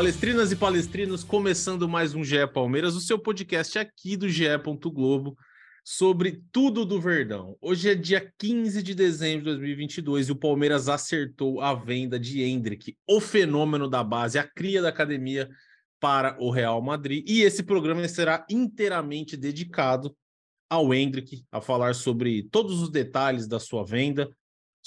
Palestrinas e palestrinos, começando mais um GE Palmeiras, o seu podcast aqui do GE. Globo sobre tudo do Verdão. Hoje é dia 15 de dezembro de 2022 e o Palmeiras acertou a venda de Hendrick, o fenômeno da base, a cria da academia para o Real Madrid. E esse programa será inteiramente dedicado ao Hendrick, a falar sobre todos os detalhes da sua venda,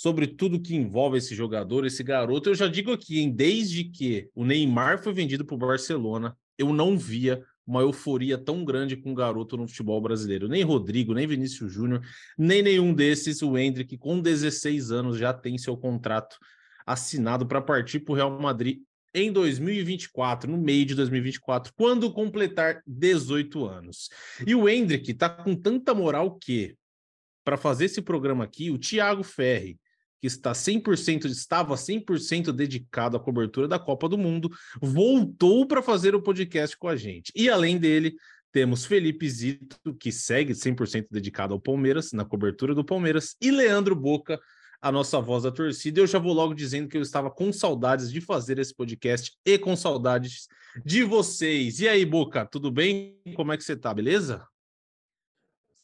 sobre tudo que envolve esse jogador, esse garoto. Eu já digo aqui, hein, desde que o Neymar foi vendido para o Barcelona, eu não via uma euforia tão grande com o garoto no futebol brasileiro. Nem Rodrigo, nem Vinícius Júnior, nem nenhum desses. O Hendrick, com 16 anos, já tem seu contrato assinado para partir para o Real Madrid em 2024, no meio de 2024, quando completar 18 anos. E o Hendrick está com tanta moral que, para fazer esse programa aqui, o Thiago Ferri, que está 100%, estava 100% dedicado à cobertura da Copa do Mundo, voltou para fazer o podcast com a gente. E além dele, temos Felipe Zito, que segue 100% dedicado ao Palmeiras, na cobertura do Palmeiras, e Leandro Boca, a nossa voz da torcida. Eu já vou logo dizendo que eu estava com saudades de fazer esse podcast e com saudades de vocês. E aí, Boca, tudo bem? Como é que você tá, beleza?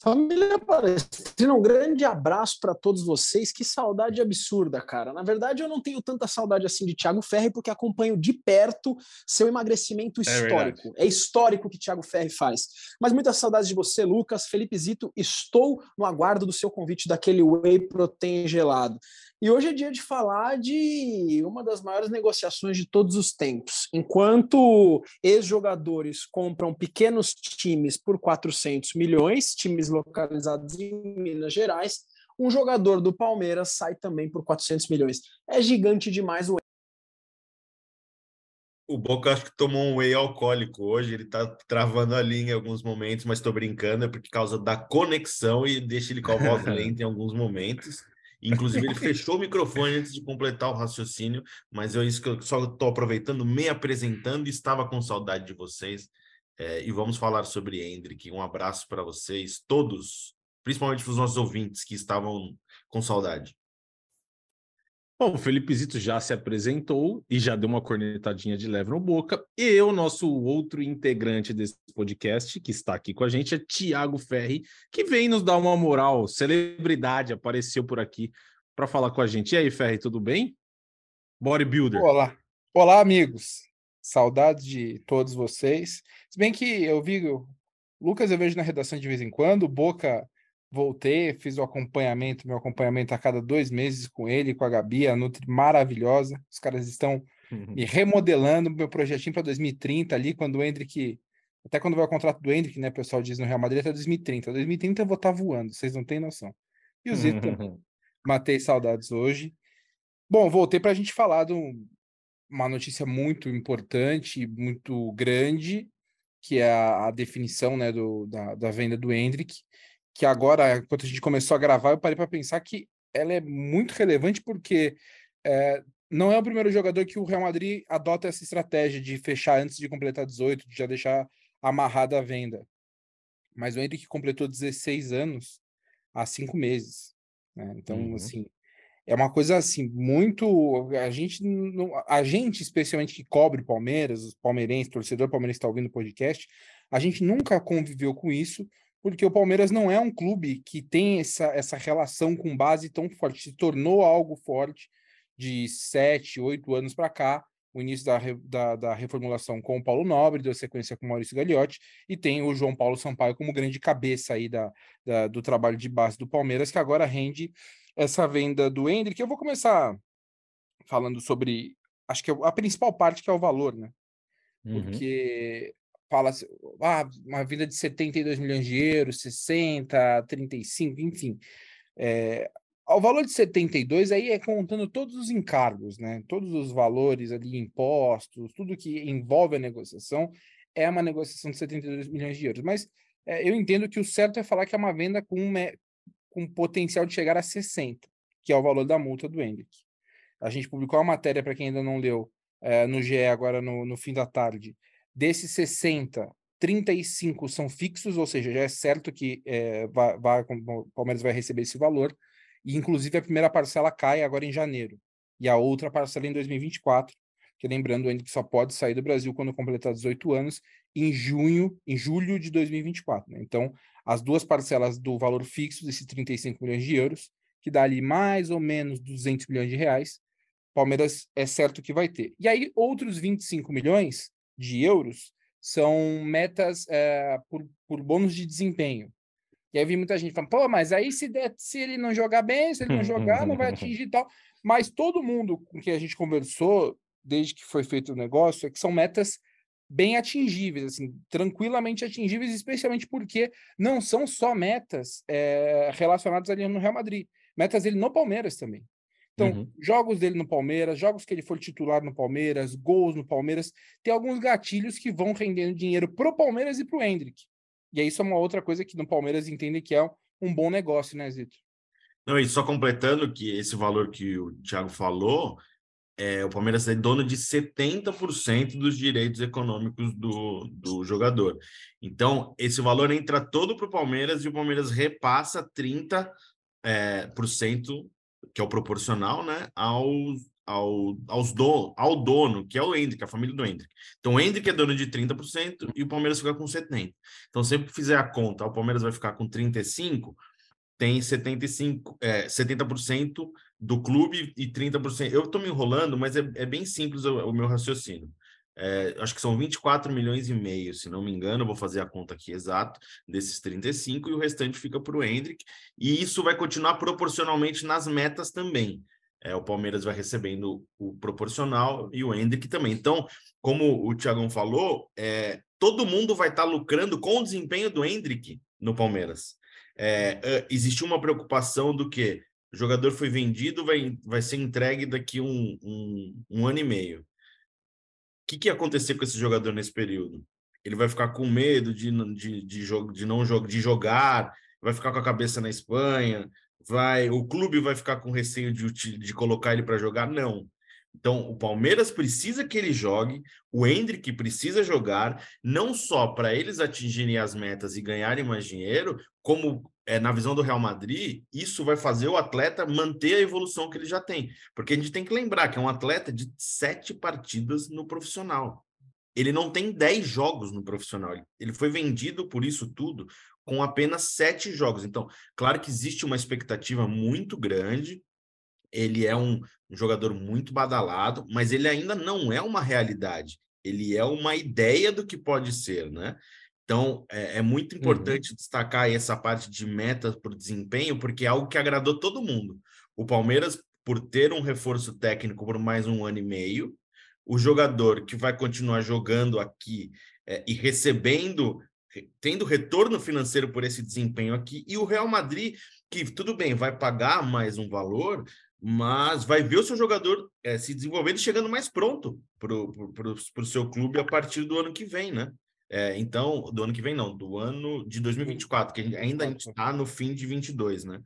Família Palestrina, um grande abraço para todos vocês. Que saudade absurda, cara. Na verdade, eu não tenho tanta saudade assim de Thiago Ferri, porque acompanho de perto seu emagrecimento histórico. É, é histórico o que Thiago Ferri faz. Mas muitas saudades de você, Lucas. Felipe Zito, estou no aguardo do seu convite daquele whey protein gelado. E hoje é dia de falar de uma das maiores negociações de todos os tempos. Enquanto ex-jogadores compram pequenos times por 400 milhões, times localizados em Minas Gerais, um jogador do Palmeiras sai também por 400 milhões. É gigante demais o o Boca acho que tomou um whey alcoólico hoje, ele tá travando a linha em alguns momentos, mas tô brincando, é por causa da conexão e deixa ele com a voz lenta em alguns momentos. Inclusive, ele fechou o microfone antes de completar o raciocínio, mas é isso que eu só estou aproveitando, me apresentando e estava com saudade de vocês. É, e vamos falar sobre Hendrick. Um abraço para vocês, todos, principalmente para os nossos ouvintes que estavam com saudade. Bom, o Felipe Zito já se apresentou e já deu uma cornetadinha de leve no boca. E o nosso outro integrante desse podcast, que está aqui com a gente, é Tiago Ferri, que vem nos dar uma moral, celebridade, apareceu por aqui para falar com a gente. E aí, Ferri, tudo bem? Bodybuilder. Olá. Olá, amigos. Saudades de todos vocês. Se bem que eu vi, Lucas eu vejo na redação de vez em quando, Boca voltei, fiz o acompanhamento, meu acompanhamento a cada dois meses com ele, com a Gabi, a Nutri maravilhosa. Os caras estão uhum. me remodelando meu projetinho para 2030 ali, quando o Hendrick. Até quando vai o contrato do Hendrick, né? O pessoal diz no Real Madrid até 2030. 2030 eu vou estar tá voando, vocês não têm noção. E o Zito, uhum. matei saudades hoje. Bom, voltei para a gente falar de um, uma notícia muito importante, muito grande, que é a, a definição né, do, da, da venda do Hendrick que agora, enquanto a gente começou a gravar, eu parei para pensar que ela é muito relevante porque é, não é o primeiro jogador que o Real Madrid adota essa estratégia de fechar antes de completar 18, de já deixar amarrada a venda. Mas o Henrique completou 16 anos há cinco meses. Né? Então, uhum. assim, é uma coisa assim, muito. A gente, a gente, especialmente que cobre Palmeiras, os palmeirenses, torcedor palmeirense está ouvindo o podcast, a gente nunca conviveu com isso porque o Palmeiras não é um clube que tem essa, essa relação com base tão forte, se tornou algo forte de sete, oito anos para cá, o início da, da, da, reformulação com o Paulo Nobre, deu sequência com o Maurício Gagliotti, e tem o João Paulo Sampaio como grande cabeça aí da, da, do trabalho de base do Palmeiras, que agora rende essa venda do Hendrick. Eu vou começar falando sobre, acho que a principal parte que é o valor, né? Porque fala ah, uma venda de 72 milhões de euros, 60, 35, enfim. É, ao valor de 72 aí é contando todos os encargos, né? Todos os valores ali, impostos, tudo que envolve a negociação, é uma negociação de 72 milhões de euros. Mas é, eu entendo que o certo é falar que é uma venda com, com potencial de chegar a 60, que é o valor da multa do Hendrick. A gente publicou a matéria, para quem ainda não leu, é, no GE agora no, no fim da tarde. Desses 60, 35 são fixos, ou seja, já é certo que é, o Palmeiras vai receber esse valor. E, inclusive, a primeira parcela cai agora em janeiro. E a outra parcela em 2024, que lembrando ainda que só pode sair do Brasil quando completar 18 anos, em junho, em julho de 2024. Né? Então, as duas parcelas do valor fixo, desses 35 milhões de euros, que dá ali mais ou menos 200 milhões de reais, Palmeiras é certo que vai ter. E aí, outros 25 milhões de euros são metas é, por, por bônus de desempenho. E aí vi muita gente falando, pô, mas aí se, der, se ele não jogar bem, se ele não jogar, não vai atingir e tal. Mas todo mundo com quem a gente conversou, desde que foi feito o negócio, é que são metas bem atingíveis, assim, tranquilamente atingíveis, especialmente porque não são só metas é, relacionadas ali no Real Madrid, metas dele no Palmeiras também. Então, uhum. jogos dele no Palmeiras, jogos que ele for titular no Palmeiras, gols no Palmeiras, tem alguns gatilhos que vão rendendo dinheiro pro Palmeiras e pro Hendrick. E isso é uma outra coisa que no Palmeiras entende que é um bom negócio, né, Zito? Não, e só completando que esse valor que o Thiago falou, é, o Palmeiras é dono de 70% dos direitos econômicos do, do jogador. Então, esse valor entra todo para o Palmeiras e o Palmeiras repassa 30% é, por cento que é o proporcional, né, aos, ao, aos do, ao dono, que é o Hendrick, a família do Hendrick. Então, o Hendrick é dono de 30% e o Palmeiras fica com 70%. Então, sempre que fizer a conta, o Palmeiras vai ficar com 35%, tem 75, é, 70% do clube e 30%. Eu estou me enrolando, mas é, é bem simples o, o meu raciocínio. É, acho que são 24 milhões e meio, se não me engano, vou fazer a conta aqui exato, desses 35, e o restante fica para o Hendrick, e isso vai continuar proporcionalmente nas metas também. É, o Palmeiras vai recebendo o proporcional e o Hendrick também. Então, como o Thiagão falou, é, todo mundo vai estar tá lucrando com o desempenho do Hendrick no Palmeiras. É, é, existiu uma preocupação do que o jogador foi vendido, vai, vai ser entregue daqui um, um, um ano e meio que, que ia acontecer com esse jogador nesse período? Ele vai ficar com medo de, de, de, de, de não de jogar, vai ficar com a cabeça na Espanha, vai o clube vai ficar com receio de, de colocar ele para jogar? Não. Então, o Palmeiras precisa que ele jogue, o Hendrick precisa jogar, não só para eles atingirem as metas e ganharem mais dinheiro, como é, na visão do Real Madrid, isso vai fazer o atleta manter a evolução que ele já tem. Porque a gente tem que lembrar que é um atleta de sete partidas no profissional. Ele não tem dez jogos no profissional. Ele foi vendido por isso tudo com apenas sete jogos. Então, claro que existe uma expectativa muito grande ele é um, um jogador muito badalado, mas ele ainda não é uma realidade. Ele é uma ideia do que pode ser, né? Então, é, é muito uhum. importante uhum. destacar essa parte de metas por desempenho, porque é algo que agradou todo mundo. O Palmeiras, por ter um reforço técnico por mais um ano e meio, o jogador que vai continuar jogando aqui é, e recebendo, tendo retorno financeiro por esse desempenho aqui, e o Real Madrid, que tudo bem, vai pagar mais um valor, mas vai ver o seu jogador é, se desenvolvendo e chegando mais pronto para o seu clube a partir do ano que vem, né? É, então, do ano que vem não, do ano de 2024, que ainda a gente está no fim de 22, né?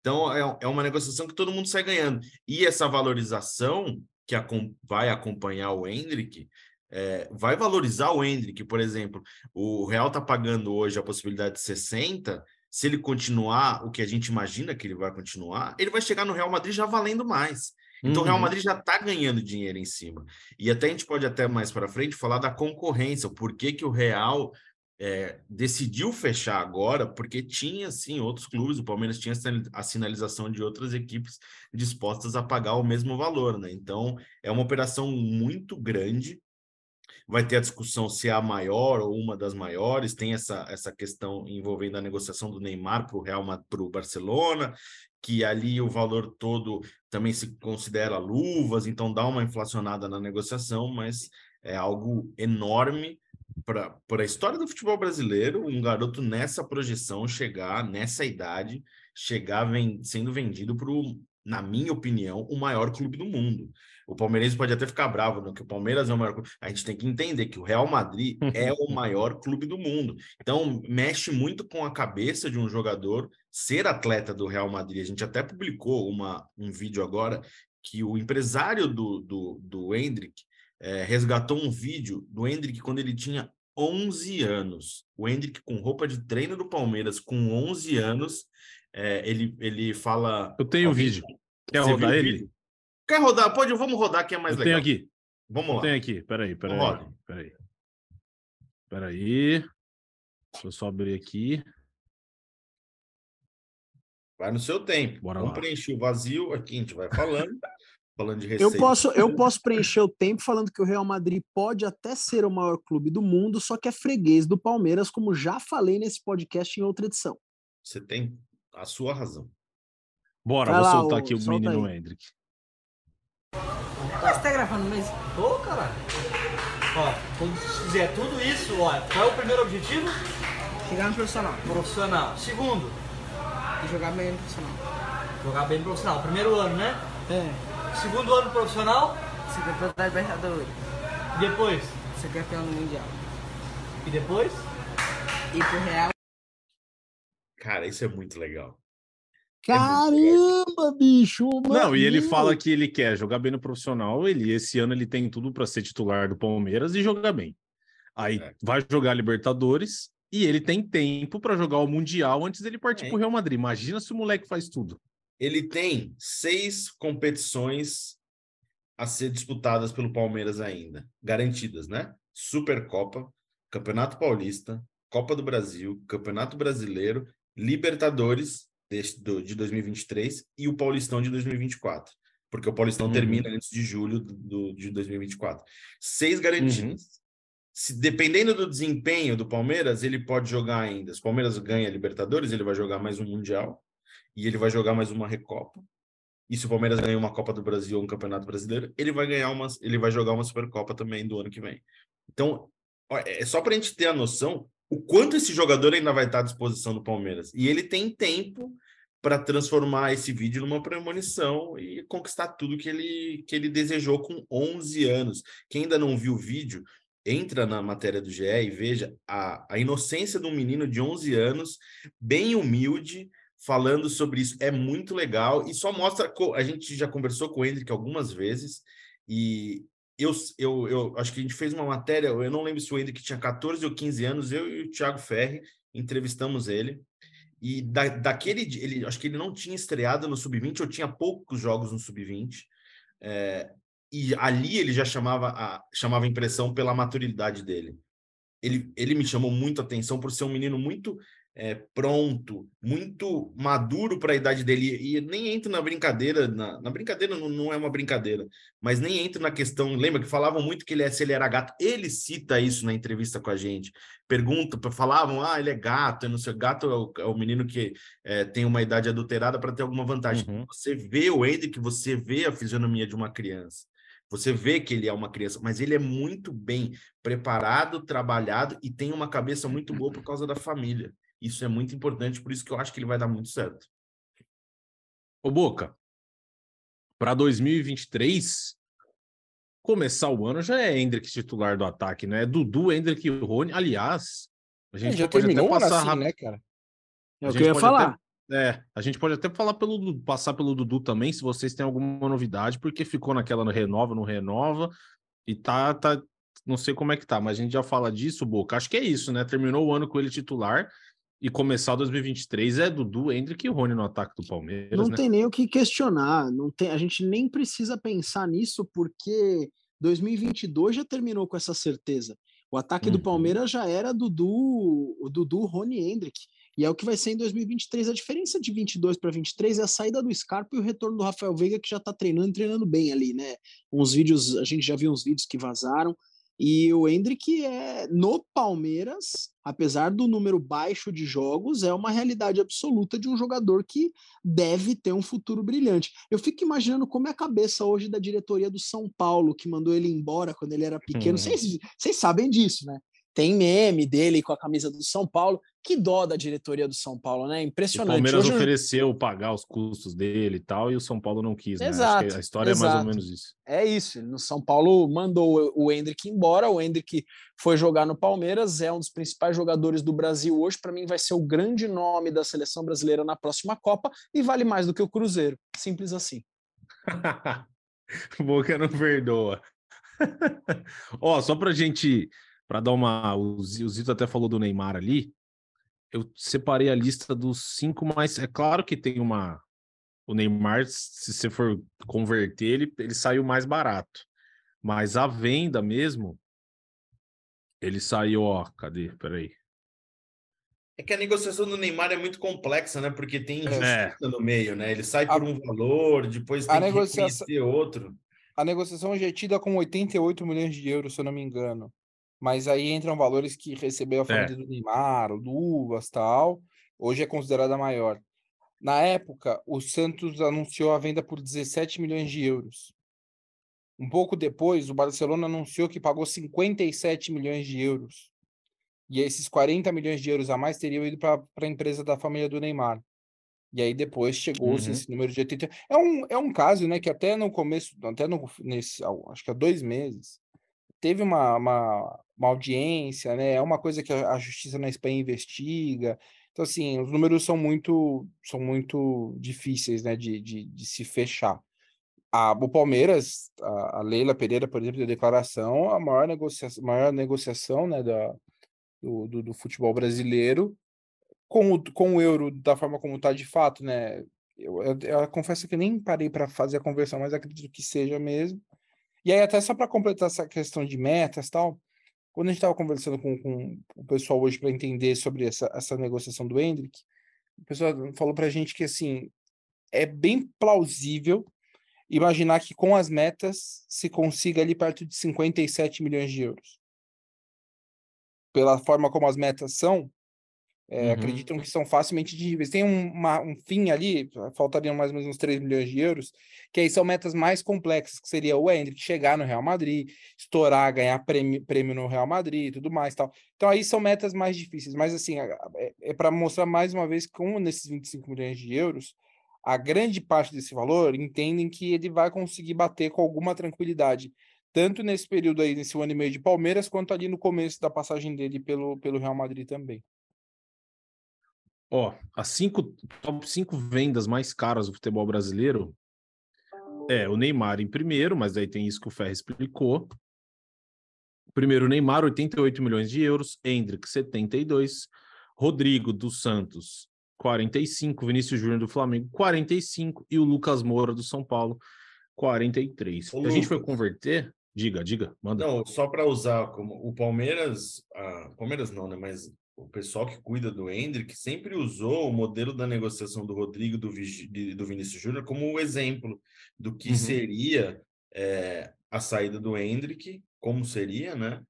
Então, é, é uma negociação que todo mundo sai ganhando. E essa valorização que a, vai acompanhar o Hendrick, é, vai valorizar o Hendrick, por exemplo, o Real está pagando hoje a possibilidade de 60, se ele continuar o que a gente imagina que ele vai continuar, ele vai chegar no Real Madrid já valendo mais. Então uhum. o Real uhum. Madrid já está ganhando dinheiro em cima. E até a gente pode até mais para frente falar da concorrência, o porquê que o Real é, decidiu fechar agora, porque tinha sim outros clubes, o Palmeiras tinha a sinalização de outras equipes dispostas a pagar o mesmo valor, né? Então é uma operação muito grande vai ter a discussão se é a maior ou uma das maiores, tem essa, essa questão envolvendo a negociação do Neymar para o Real para o Barcelona, que ali o valor todo também se considera luvas, então dá uma inflacionada na negociação, mas é algo enorme para a história do futebol brasileiro, um garoto nessa projeção chegar, nessa idade, chegar vem, sendo vendido para o, na minha opinião, o maior clube do mundo. O palmeirense pode até ficar bravo, no que o Palmeiras é o maior clube. A gente tem que entender que o Real Madrid é o maior clube do mundo. Então, mexe muito com a cabeça de um jogador ser atleta do Real Madrid. A gente até publicou uma, um vídeo agora que o empresário do, do, do Hendrick é, resgatou um vídeo do Hendrick quando ele tinha 11 anos. O Hendrick com roupa de treino do Palmeiras, com 11 anos, é, ele, ele fala... Eu tenho o vídeo. Quer rodar ele? Vídeo? Quer rodar? Pode, vamos rodar que é mais eu legal. Tenho aqui. Vamos lá. Tem aqui. Peraí, peraí. Então peraí. Peraí. Deixa eu só abrir aqui. Vai no seu tempo. Bora Vamos lá. preencher o vazio. Aqui a gente vai falando. falando de receita. Eu posso, eu posso preencher o tempo falando que o Real Madrid pode até ser o maior clube do mundo, só que é freguês do Palmeiras, como já falei nesse podcast em outra edição. Você tem a sua razão. Bora, Vai vou lá, soltar ô, aqui o solta menino aí. Hendrick. Mas você tá gravando mesmo? Tô, cara. Ó, quando fizer tudo isso, ó, qual é o primeiro objetivo? Chegar no profissional Profissional. Segundo, e jogar bem no profissional. jogar bem no profissional. Primeiro ano, né? É. Segundo ano profissional. Ser campeão da Libertadores. E depois? Ser campeão do Mundial. E depois? Ir pro Real. Cara, isso é muito legal. Caramba, bicho! Não, e ele fala que ele quer jogar bem no profissional. Ele, esse ano, ele tem tudo para ser titular do Palmeiras e jogar bem. Aí É. vai jogar Libertadores e ele tem tempo para jogar o Mundial antes dele partir É. pro Real Madrid. Imagina se o moleque faz tudo. Ele tem seis competições a ser disputadas pelo Palmeiras ainda, garantidas, né? Supercopa, Campeonato Paulista, Copa do Brasil, Campeonato Brasileiro, Libertadores deste- do- de 2023 e o Paulistão de 2024. Porque o Paulistão Uhum. termina antes de julho do, de 2024. Seis garantidas. Se, dependendo do desempenho do Palmeiras, ele pode jogar ainda. Se o Palmeiras ganha a Libertadores, ele vai jogar mais um Mundial e ele vai jogar mais uma Recopa. E se o Palmeiras ganhar uma Copa do Brasil ou um Campeonato Brasileiro, ele vai ganhar uma, ele vai jogar uma Supercopa também do ano que vem. Então, é só para a gente ter a noção o quanto esse jogador ainda vai estar à disposição do Palmeiras. E ele tem tempo para transformar esse vídeo numa premonição e conquistar tudo que ele, que ele desejou com 11 anos. Quem ainda não viu o vídeo, entra na matéria do GE e veja a, a inocência de um menino de 11 anos, bem humilde, falando sobre isso. É muito legal e só mostra. A gente já conversou com o Hendrick algumas vezes e eu, eu, eu acho que a gente fez uma matéria. Eu não lembro se o Hendrick tinha 14 ou 15 anos, eu e o Thiago Ferri entrevistamos ele. E da, daquele ele, acho que ele não tinha estreado no Sub-20, ou tinha poucos jogos no Sub-20. é, e ali ele já chamava a, chamava impressão pela maturidade dele. Ele, ele me chamou muito atenção por ser um menino muito é, pronto, muito maduro para a idade dele. E, nem entro na brincadeira, na, na brincadeira não, não é uma brincadeira, mas nem entro na questão. Lembra que falavam muito que ele, é- se ele era gato? Ele cita isso na entrevista com a gente. Pergunta, falavam, ah, ele é gato, eu não sei, gato é o, é o menino que é, tem uma idade adulterada para ter alguma vantagem. Uhum. Você vê o Hendrick, você vê a fisionomia de uma criança. Você vê que ele é uma criança, mas ele é muito bem preparado, trabalhado e tem uma cabeça muito boa por causa da família. Isso é muito importante, por isso que eu acho que ele vai dar muito certo. Ô, Boca, para 2023, começar o ano já é Hendrick titular do ataque, né? É Dudu, Hendrick e Rony. Aliás, a gente já pode terminou até o ano passar assim, rápido. né, cara? É A o que gente eu ia pode falar. até- É, a gente pode até falar pelo passar pelo Dudu também, se vocês têm alguma novidade, porque ficou naquela no renova, não renova, e tá, tá, não sei como é que tá, mas a gente já fala disso, Boca. Acho que é isso, né? Terminou o ano com ele titular e começar 2023 é Dudu, Hendrick e Rony no ataque do Palmeiras, Não né? tem nem o que questionar, não tem, a gente nem precisa pensar nisso porque 2022 já terminou com essa certeza. O ataque do Uhum. Palmeiras já era Dudu, o Dudu, Rony e Hendrick. E é o que vai ser em 2023. A diferença de 22 para 23 é a saída do Scarpa e o retorno do Rafael Veiga, que já está treinando, treinando bem ali, né? Uns vídeos, a gente já viu uns vídeos que vazaram. E o Hendrick é no Palmeiras, apesar do número baixo de jogos, é uma realidade absoluta de um jogador que deve ter um futuro brilhante. Eu fico imaginando como é a cabeça hoje da diretoria do São Paulo, que mandou ele embora quando ele era pequeno. Uhum. Vocês vocês sabem disso, né? Tem meme dele com a camisa do São Paulo. Que dó da diretoria do São Paulo, né? O Impressionante. Palmeiras Hoje, ofereceu pagar os custos dele e tal, e o São Paulo não quis, né? Acho que Exato, a história é mais ou exato. menos isso. É isso. No São Paulo mandou o Hendrick embora. O Hendrick foi jogar no Palmeiras, é um dos principais jogadores do Brasil hoje. Para mim, vai ser o grande nome da seleção brasileira na próxima Copa e vale mais do que o Cruzeiro. Simples assim. Boca não perdoa. Ó, só pra gente, pra dar uma. O Zi- o Zito até falou do Neymar ali. Eu separei a lista dos cinco mais. É claro que tem uma. O Neymar, se você for converter, ele, ele saiu mais barato. Mas a venda mesmo, ele saiu, ó. Cadê? Peraí. É que a negociação do Neymar é muito complexa, né? Porque tem injustiça É. no meio, né? Ele sai A- por um valor, depois a tem que negociação- outro. A negociação é tida com 88 milhões de euros, se eu não me engano. Mas aí entram valores que recebeu a família do Neymar, o Luvas tal. Hoje é considerada maior. Na época, o Santos anunciou a venda por 17 milhões de euros. Um pouco depois, o Barcelona anunciou que pagou 57 milhões de euros. E esses 40 milhões de euros a mais teriam ido para a empresa da família do Neymar. E aí depois chegou-se Uhum. esse número de 80. É um, é um caso, né, que até no começo, até no, nesse, acho que há dois meses, teve uma, uma, uma audiência, né? É uma coisa que a, justiça na Espanha investiga. Então, assim, os números são muito, são muito difíceis, né, de, de, de se fechar. A, o Palmeiras, a, a Leila Pereira, por exemplo, da declaração, a maior negociação, maior negociação né, da, do, do, do futebol brasileiro, com o, com o euro da forma como está de fato, né? Eu, eu, eu confesso que nem parei para fazer a conversão, mas acredito que seja mesmo. E aí, até só para completar essa questão de metas e tal, quando a gente estava conversando com, com o pessoal hoje para entender sobre essa, essa negociação do Hendrick, o pessoal falou para a gente que assim é bem plausível imaginar que com as metas se consiga ali perto de 57 milhões de euros. Pela forma como as metas são, é, Uhum. acreditam que são facilmente atingíveis. Tem um, uma- um fim ali, faltariam mais ou menos uns 3 milhões de euros, que aí são metas mais complexas, que seria o Hendrick chegar no Real Madrid, estourar, ganhar prêmio, prêmio no Real Madrid e tudo mais tal. Então aí são metas mais difíceis, mas assim, é, é para mostrar mais uma vez que como nesses 25 milhões de euros, a grande parte desse valor entendem que ele vai conseguir bater com alguma tranquilidade, tanto nesse período aí, nesse ano e meio de Palmeiras, quanto ali no começo da passagem dele pelo, pelo Real Madrid também. Ó, as cinco, top cinco vendas mais caras do futebol brasileiro é o Neymar em primeiro, mas aí tem isso que o Ferre explicou. Primeiro, Neymar, 88 milhões de euros, Hendrick, 72, Rodrigo dos Santos, 45, Vinícius Júnior do Flamengo, 45 e o Lucas Moura do São Paulo, 43. Ô, a gente Lucas. converter, diga, diga, manda. Não, só para usar como o Palmeiras, ah, Palmeiras não, né? Mas o pessoal que cuida do Hendrick sempre usou o modelo da negociação do Rodrigo do, do Vinícius Júnior como o exemplo do que Uhum. seria é, a saída do Hendrick, como seria, né?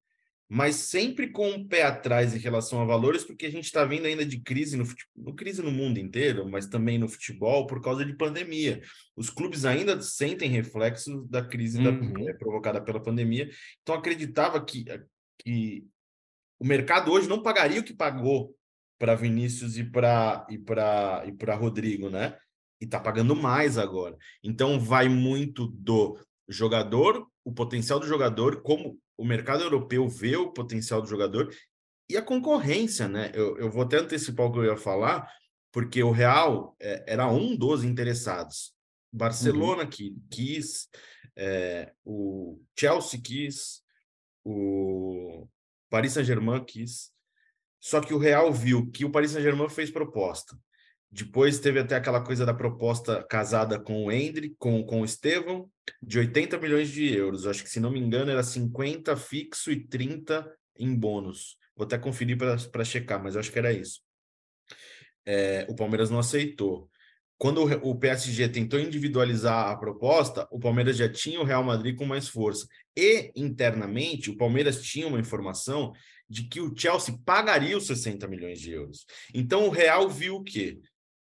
Mas sempre com um pé atrás em relação a valores, porque a gente está vendo ainda de crise no futebol, crise no mundo inteiro, mas também no futebol por causa de pandemia. Os clubes ainda sentem reflexos da crise da- Uhum. eh, provocada pela pandemia. Então acreditava que, que o mercado hoje não pagaria o que pagou para Vinícius e para e para e para Rodrigo, né? E está pagando mais agora. Então vai muito do jogador, o potencial do jogador, como o mercado europeu vê o potencial do jogador e a concorrência, né? Eu, eu vou até antecipar o que eu ia falar, porque o Real é, era um dos interessados. Barcelona que quis, é, o Chelsea quis, o Paris Saint-Germain quis. Só que o Real viu que o Paris Saint-Germain fez proposta. Depois teve até aquela coisa da proposta casada com o Hendrick, com, com o Estevão, de 80 milhões de euros. Acho que, se não me engano, era 50 fixo e 30 em bônus. Vou até conferir para checar, mas acho que era isso. É, o Palmeiras não aceitou. Quando o PSG tentou individualizar a proposta, o Palmeiras já tinha o Real Madrid com mais força. E, internamente, o Palmeiras tinha uma informação de que o Chelsea pagaria os 60 milhões de euros. Então, o Real viu o quê?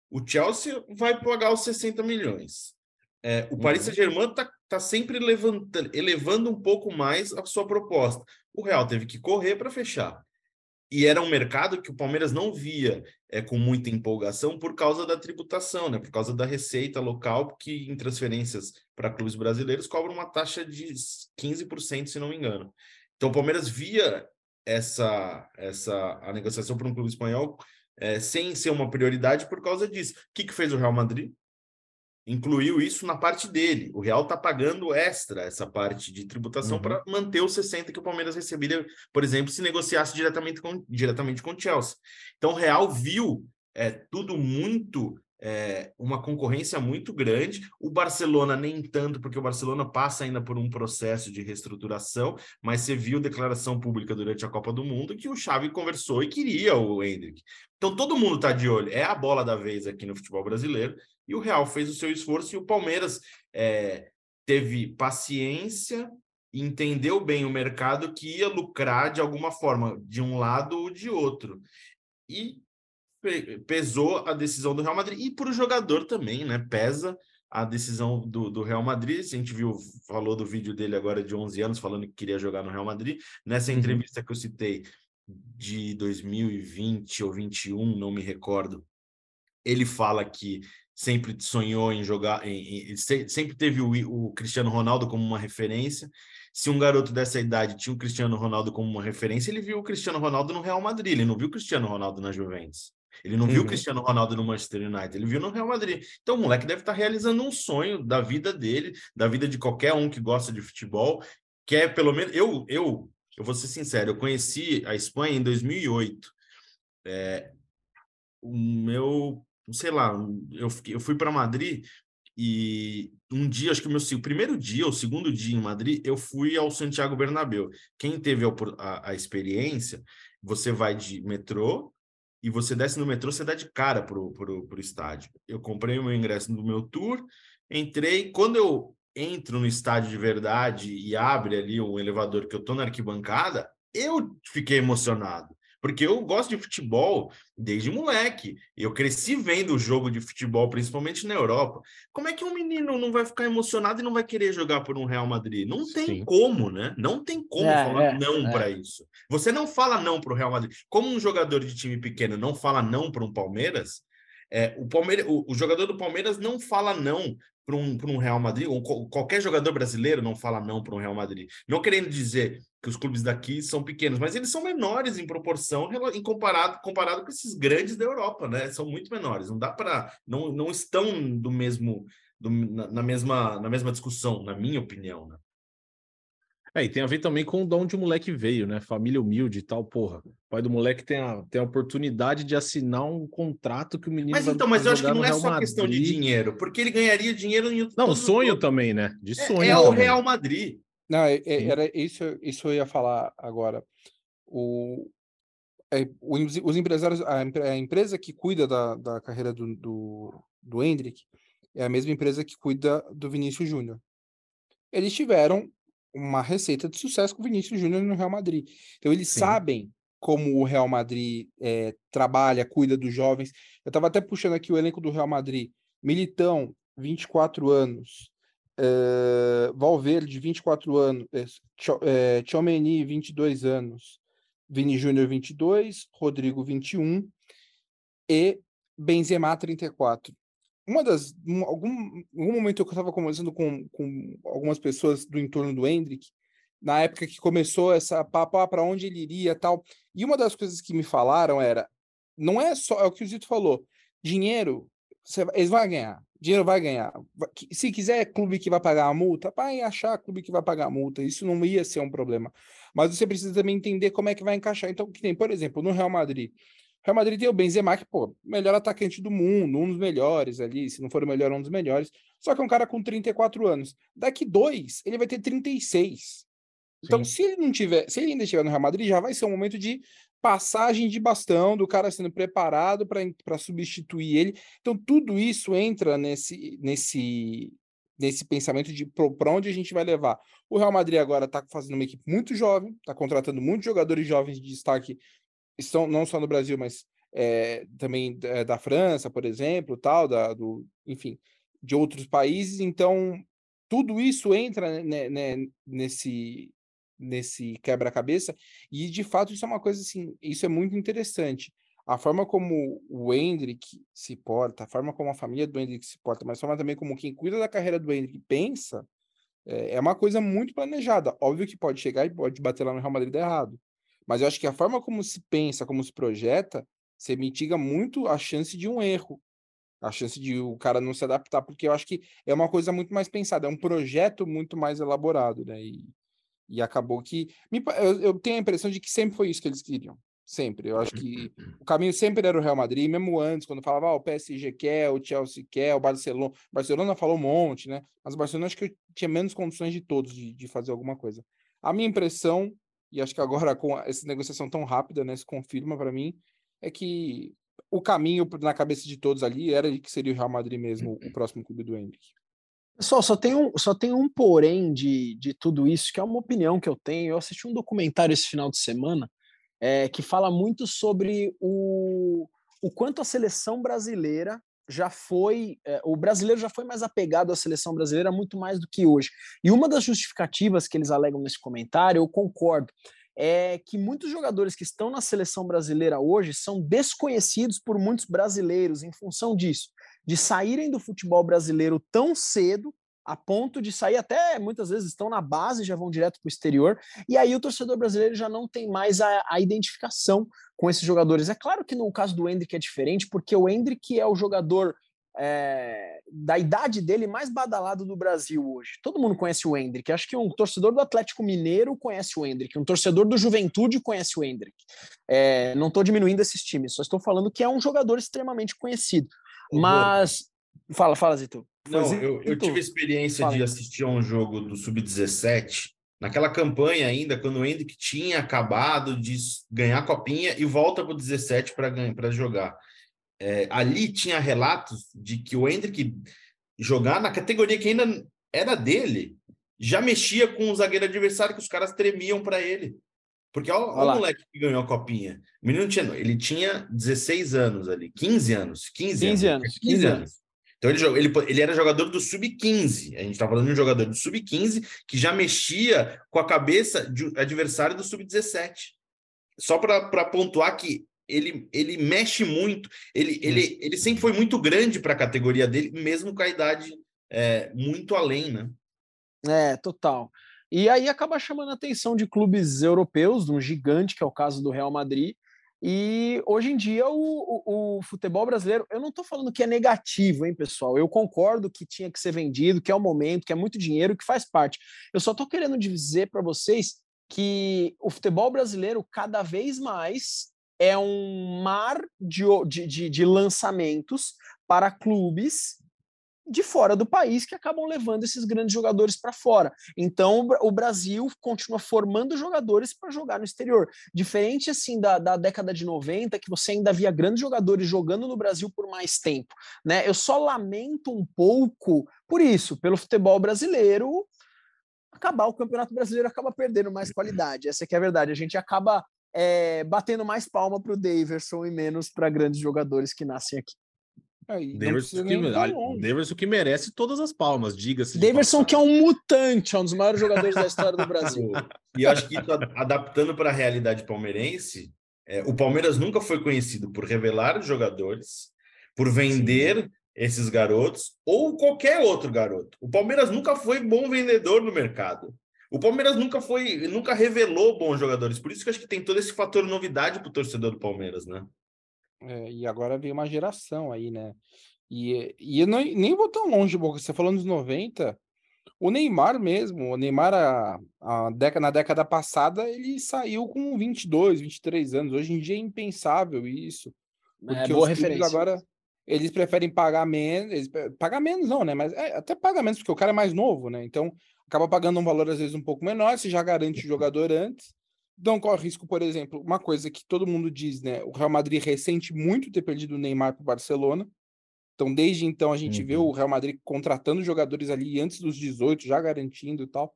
O Chelsea vai pagar os 60 milhões. É, o Paris Saint-Germain está tá sempre levantando, elevando um pouco mais a sua proposta. o Real teve que correr para fechar. E era um mercado que o Palmeiras não via é, com muita empolgação por causa da tributação, né? por causa da receita local, que em transferências para clubes brasileiros cobra uma taxa de 15%, se não me engano. Então o Palmeiras via essa, essa a negociação para um clube espanhol é, sem ser uma prioridade por causa disso. O que, que fez o Real Madrid? Incluiu isso na parte dele. O Real está pagando extra essa parte de tributação uhum. para manter os 60 que o Palmeiras receberia, por exemplo, se negociasse diretamente com, diretamente com o Chelsea. Então o Real viu é, tudo muito. É, uma concorrência muito grande. O Barcelona nem tanto, porque o Barcelona passa ainda por um processo de reestruturação, mas você viu declaração pública durante a Copa do Mundo que o Xavi conversou e queria o Hendrick. Então todo mundo está de olho. É a bola da vez aqui no futebol brasileiro e o Real fez o seu esforço e o Palmeiras é, teve paciência, entendeu bem o mercado que ia lucrar de alguma forma, de um lado ou de outro. E pesou a decisão do Real Madrid e para o jogador também, né? Pesa a decisão do, do, Real Madrid. A gente viu, falou do vídeo dele agora de 11 anos, falando que queria jogar no Real Madrid. Nessa uhum. entrevista que eu citei de 2020 ou 21, não me recordo, ele fala que sempre sonhou em jogar, em, em, sempre teve o, o, Cristiano Ronaldo como uma referência. Se um garoto dessa idade tinha o Cristiano Ronaldo como uma referência, ele viu o Cristiano Ronaldo no Real Madrid, ele não viu o Cristiano Ronaldo na Juventus. Ele não uhum. viu o uhum. Cristiano Ronaldo no Manchester United, ele viu no Real Madrid. Então o moleque deve estar realizando um sonho da vida dele, da vida de qualquer um que gosta de futebol, que é pelo menos eu eu eu vou ser sincero, eu conheci a Espanha em 2008. É, o meu sei lá, eu, fiquei, eu fui para Madrid e um dia, acho que o meu o primeiro dia, o segundo dia em Madrid, eu fui ao Santiago Bernabéu. Quem teve a, a, a experiência, você vai de metrô e você desce no metrô, você dá de cara pro, pro, pro estádio. Eu comprei o meu ingresso no meu tour, entrei, quando eu entro no estádio de verdade e abre ali o elevador que eu tô na arquibancada, eu fiquei emocionado. Porque eu gosto de futebol desde moleque. Eu cresci vendo o jogo de futebol, principalmente na Europa. Como é que um menino não vai ficar emocionado e não vai querer jogar por um Real Madrid? Não tem Sim. como, né? Não tem como é, falar é, não é. para isso. Você não fala não para o Real Madrid. Como um jogador de time pequeno não fala não para um Palmeiras, é, o, Palmeiras, o, o, jogador do Palmeiras não fala não para um, um Real Madrid, ou qualquer jogador brasileiro não fala não para um Real Madrid. Não querendo dizer que os clubes daqui são pequenos, mas eles são menores em proporção em comparado, comparado com esses grandes da Europa, né? São muito menores. Não dá para. Não, não estão do mesmo. Do, na, na, mesma, na mesma discussão, na minha opinião, né? É, e tem a ver também com de onde o moleque veio, né? Família humilde e tal, porra. O pai do moleque tem a, tem a oportunidade de assinar um contrato que o menino. Mas então, mas eu acho que não é só Madrid. questão de dinheiro, porque ele ganharia dinheiro em Não, sonho também, né? De sonho. É, é o Real Madrid. Não, é, é, era isso, isso eu ia falar agora. O, é, os, os empresários, a, a, empresa que cuida da, da carreira do, do, do Hendrick é a mesma empresa que cuida do Vinícius Júnior. Eles tiveram uma receita de sucesso com o Vinícius Júnior no Real Madrid. Então, eles Sim. sabem como o Real Madrid é, trabalha, cuida dos jovens. Eu estava até puxando aqui o elenco do Real Madrid. Militão, 24 anos. Uh, Valverde, 24 anos. É, Chomeni, 22 anos. Vini Júnior, 22. Rodrigo, 21. E Benzema, 34 uma das um, algum, algum momento eu estava conversando com, com algumas pessoas do entorno do Hendrick na época que começou essa papo ah, para onde ele iria tal. E uma das coisas que me falaram era não é só é o que o Zito falou dinheiro você, eles vão ganhar dinheiro vai ganhar se quiser clube que vai pagar a multa vai achar clube que vai pagar a multa isso não ia ser um problema. Mas você precisa também entender como é que vai encaixar. Então que tem por exemplo no Real Madrid Real Madrid tem o Benzema, que, pô, melhor atacante do mundo, um dos melhores ali, se não for o melhor, um dos melhores. Só que é um cara com 34 anos. Daqui dois, ele vai ter 36. Então, Sim. se ele não tiver, se ele ainda estiver no Real Madrid, já vai ser um momento de passagem de bastão, do cara sendo preparado para substituir ele. Então, tudo isso entra nesse, nesse, nesse pensamento de para onde a gente vai levar. O Real Madrid agora está fazendo uma equipe muito jovem, está contratando muitos jogadores jovens de destaque estão não só no Brasil, mas é, também é, da França, por exemplo, tal, da, do, enfim, de outros países. Então, tudo isso entra né, né, nesse, nesse quebra-cabeça. E de fato isso é uma coisa assim, isso é muito interessante. A forma como o Hendrick se porta, a forma como a família do Hendrick se porta, mas a forma também como quem cuida da carreira do Hendrick pensa, é, é uma coisa muito planejada. Óbvio que pode chegar e pode bater lá no Real Madrid errado. Mas eu acho que a forma como se pensa, como se projeta, você mitiga muito a chance de um erro. A chance de o cara não se adaptar, porque eu acho que é uma coisa muito mais pensada, é um projeto muito mais elaborado, né? E, e acabou que. Me, eu, eu tenho a impressão de que sempre foi isso que eles queriam. Sempre. Eu acho que o caminho sempre era o Real Madrid, mesmo antes, quando falava ah, o PSG quer, o Chelsea quer, o Barcelona. O Barcelona falou um monte, né? Mas o Barcelona acho que tinha menos condições de todos de, de fazer alguma coisa. A minha impressão, e acho que agora com essa negociação tão rápida, né, se confirma para mim, é que o caminho na cabeça de todos ali era de que seria o Real Madrid mesmo o próximo clube do Henrique. Pessoal, só tem um, só tem um porém de, de tudo isso, que é uma opinião que eu tenho. Eu assisti um documentário esse final de semana é, que fala muito sobre o, o quanto a seleção brasileira já foi, é, o brasileiro já foi mais apegado à seleção brasileira muito mais do que hoje. E uma das justificativas que eles alegam nesse comentário, eu concordo, é que muitos jogadores que estão na seleção brasileira hoje são desconhecidos por muitos brasileiros em função disso, de saírem do futebol brasileiro tão cedo a ponto de sair até muitas vezes estão na base já vão direto para o exterior e aí o torcedor brasileiro já não tem mais a, a, identificação com esses jogadores é claro que no caso do Hendrick é diferente porque o Hendrick é o jogador é, da idade dele mais badalado do Brasil hoje. Todo mundo conhece o Hendrick. Acho que um torcedor do Atlético Mineiro conhece o Hendrick, um torcedor do Juventude conhece o Hendrick. É, não estou diminuindo esses times, só estou falando que é um jogador extremamente conhecido. Mas. Fala, fala, Zito. Não, eu, eu tive a experiência fala. de assistir a um jogo do Sub-17, naquela campanha ainda, quando o Hendrick tinha acabado de ganhar a copinha e volta para o 17 para jogar é, ali tinha relatos de que o Hendrick jogar na categoria que ainda era dele, já mexia com o zagueiro adversário, que os caras tremiam para ele. Porque olha, olha o moleque que ganhou a copinha. O menino tinha, ele tinha 16 anos ali, 15 anos, 15, 15 anos, anos 15 anos. Então ele, ele, ele era jogador do sub-15. A gente está falando de um jogador do sub-15 que já mexia com a cabeça de adversário do sub-17. Só para pontuar que ele, ele mexe muito, ele, ele, ele sempre foi muito grande para a categoria dele, mesmo com a idade é, muito além, né? É, total. E aí acaba chamando a atenção de clubes europeus, de um gigante, que é o caso do Real Madrid. E hoje em dia o, o, o futebol brasileiro, eu não estou falando que é negativo, hein, pessoal? Eu concordo que tinha que ser vendido, que é o momento, que é muito dinheiro, que faz parte. Eu só estou querendo dizer para vocês que o futebol brasileiro cada vez mais é um mar de, de, de, lançamentos para clubes de fora do país que acabam levando esses grandes jogadores para fora. Então o Brasil continua formando jogadores para jogar no exterior. Diferente assim da, da década de 90, que você ainda via grandes jogadores jogando no Brasil por mais tempo. Né? Eu só lamento um pouco por isso, pelo futebol brasileiro acabar o Campeonato Brasileiro acaba perdendo mais qualidade. Essa é a verdade. A gente acaba é, batendo mais palma para o Daverson e menos para grandes jogadores que nascem aqui. É, Daverson que, Daverson que merece todas as palmas, diga-se. Daverson que é um mutante, é um dos maiores jogadores da história do Brasil. E acho que adaptando para a realidade palmeirense, é, o Palmeiras nunca foi conhecido por revelar jogadores, por vender Sim. esses garotos ou qualquer outro garoto. O Palmeiras nunca foi bom vendedor no mercado. O Palmeiras nunca foi, nunca revelou bons jogadores, por isso que acho que tem todo esse fator novidade para o torcedor do Palmeiras, né? É, e agora veio uma geração aí, né? E, e eu não, nem vou tão longe, Boca. Você falando dos 90, o Neymar mesmo, o Neymar a, a década, na década passada, ele saiu com 22, 23 anos. Hoje em dia é impensável isso. É, porque é, boa referência. agora eles preferem pagar menos, pagar menos não, né? Mas é, até paga menos porque o cara é mais novo, né? Então acaba pagando um valor às vezes um pouco menor, se já garante o jogador antes. Não corre risco, por exemplo, uma coisa que todo mundo diz, né? O Real Madrid ressente muito ter perdido o Neymar para o Barcelona. Então, desde então, a gente uhum. vê o Real Madrid contratando jogadores ali antes dos 18, já garantindo e tal.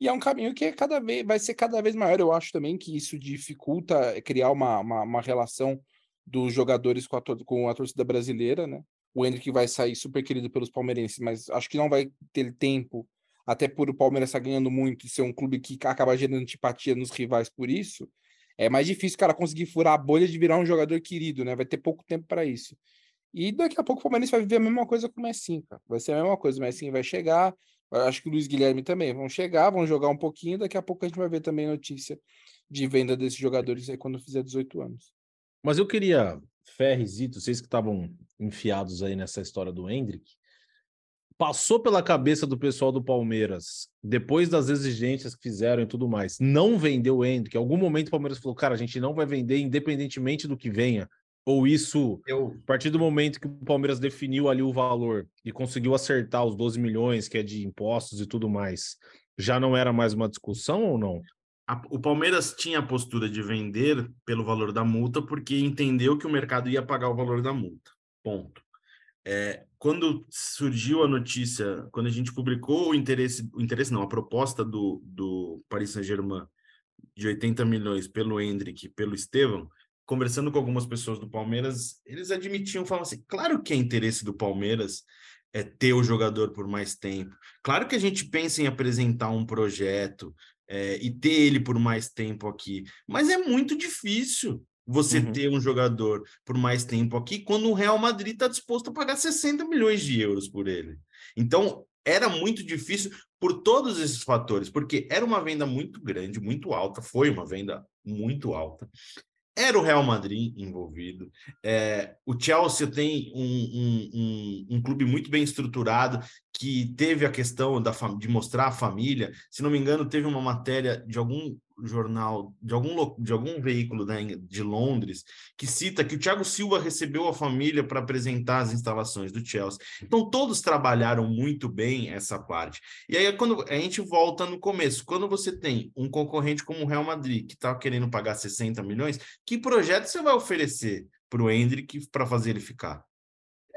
E é um caminho que é cada vez, vai ser cada vez maior. Eu acho também que isso dificulta criar uma, uma, uma relação dos jogadores com a, com a torcida brasileira, né? O Henrique vai sair super querido pelos palmeirenses, mas acho que não vai ter tempo até por o Palmeiras estar ganhando muito e ser um clube que acaba gerando antipatia nos rivais por isso, é mais difícil o cara conseguir furar a bolha de virar um jogador querido, né? Vai ter pouco tempo para isso. E daqui a pouco o Palmeiras vai viver a mesma coisa com o Messi, cara. Vai ser a mesma coisa. O Messi vai chegar, acho que o Luiz Guilherme também vão chegar, vão jogar um pouquinho. Daqui a pouco a gente vai ver também notícia de venda desses jogadores aí quando fizer 18 anos. Mas eu queria, Ferrizito, vocês que estavam enfiados aí nessa história do Hendrick, passou pela cabeça do pessoal do Palmeiras, depois das exigências que fizeram e tudo mais, não vendeu o Hendrick? Em algum momento o Palmeiras falou, cara, a gente não vai vender independentemente do que venha. Ou isso, Eu, a partir do momento que o Palmeiras definiu ali o valor e conseguiu acertar os 12 milhões, que é de impostos e tudo mais, já não era mais uma discussão ou não? o Palmeiras tinha a postura de vender pelo valor da multa, porque entendeu que o mercado ia pagar o valor da multa. Ponto. É, quando surgiu a notícia, quando a gente publicou o interesse, o interesse não, a proposta do, do Paris Saint-Germain de 80 milhões pelo Hendrick e pelo Estevão, conversando com algumas pessoas do Palmeiras, eles admitiam, falavam assim, claro que é interesse do Palmeiras é ter o jogador por mais tempo. Claro que a gente pensa em apresentar um projeto é, e ter ele por mais tempo aqui, mas é muito difícil você Uhum. ter um jogador por mais tempo aqui quando o Real Madrid está disposto a pagar 60 milhões de euros por ele. Então, era muito difícil por todos esses fatores, porque era uma venda muito grande, muito alta, foi uma venda muito alta. Era o Real Madrid envolvido. É, o Chelsea tem um, um, um, um clube muito bem estruturado que teve a questão da, de mostrar a família. Se não me engano, teve uma matéria de algum jornal, de algum, de algum veículo da de Londres, que cita que o Thiago Silva recebeu a família para apresentar as instalações do Chelsea. Então, todos trabalharam muito bem essa parte. E aí, quando a gente volta no começo, quando você tem um concorrente como o Real Madrid, que está querendo pagar 60 milhões, que projeto você vai oferecer para o Hendrick para fazer ele ficar?